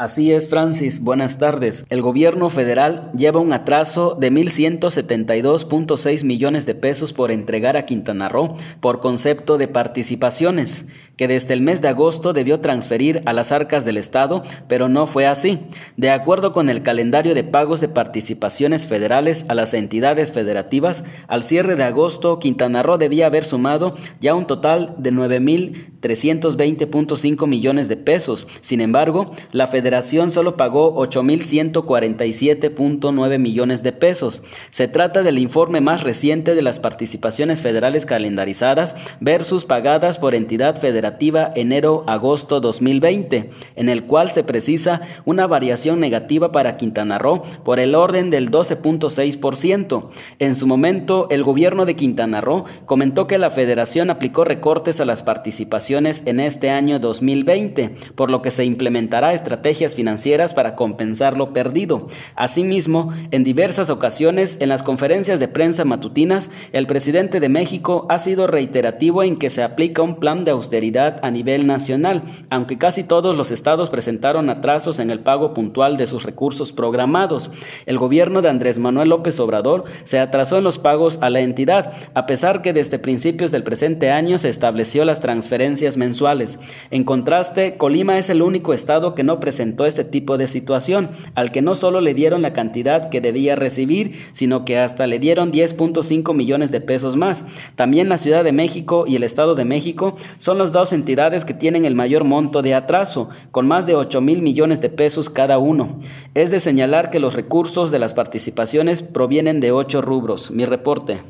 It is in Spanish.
Así es, Francis. Buenas tardes. El gobierno federal lleva un atraso de 1.172.6 millones de pesos por entregar a Quintana Roo por concepto de participaciones, que desde el mes de agosto debió transferir a las arcas del Estado, pero no fue así. De acuerdo con el calendario de pagos de participaciones federales a las entidades federativas, al cierre de agosto, Quintana Roo debía haber sumado ya un total de 9.320.5 millones de pesos. Sin embargo, la federación Federación solo pagó 8.147.9 millones de pesos. Se trata del informe más reciente de las participaciones federales calendarizadas versus pagadas por entidad federativa enero-agosto 2020, en el cual se precisa una variación negativa para Quintana Roo por el orden del 12.6%. En su momento, el gobierno de Quintana Roo comentó que la federación aplicó recortes a las participaciones en este año 2020, por lo que se implementará estrategia financieras para compensar lo perdido. Asimismo, en diversas ocasiones, en las conferencias de prensa matutinas, el presidente de México ha sido reiterativo en que se aplica un plan de austeridad a nivel nacional, aunque casi todos los estados presentaron atrasos en el pago puntual de sus recursos programados. El gobierno de Andrés Manuel López Obrador se atrasó en los pagos a la entidad, a pesar que desde principios del presente año se estableció las transferencias mensuales. En contraste, Colima es el único estado que no presentó este tipo de situación, al que no solo le dieron la cantidad que debía recibir, sino que hasta le dieron 10.5 millones de pesos más. También la Ciudad de México y el Estado de México son las dos entidades que tienen el mayor monto de atraso, con más de 8 mil millones de pesos cada uno. Es de señalar que los recursos de las participaciones provienen de ocho rubros. Mi reporte.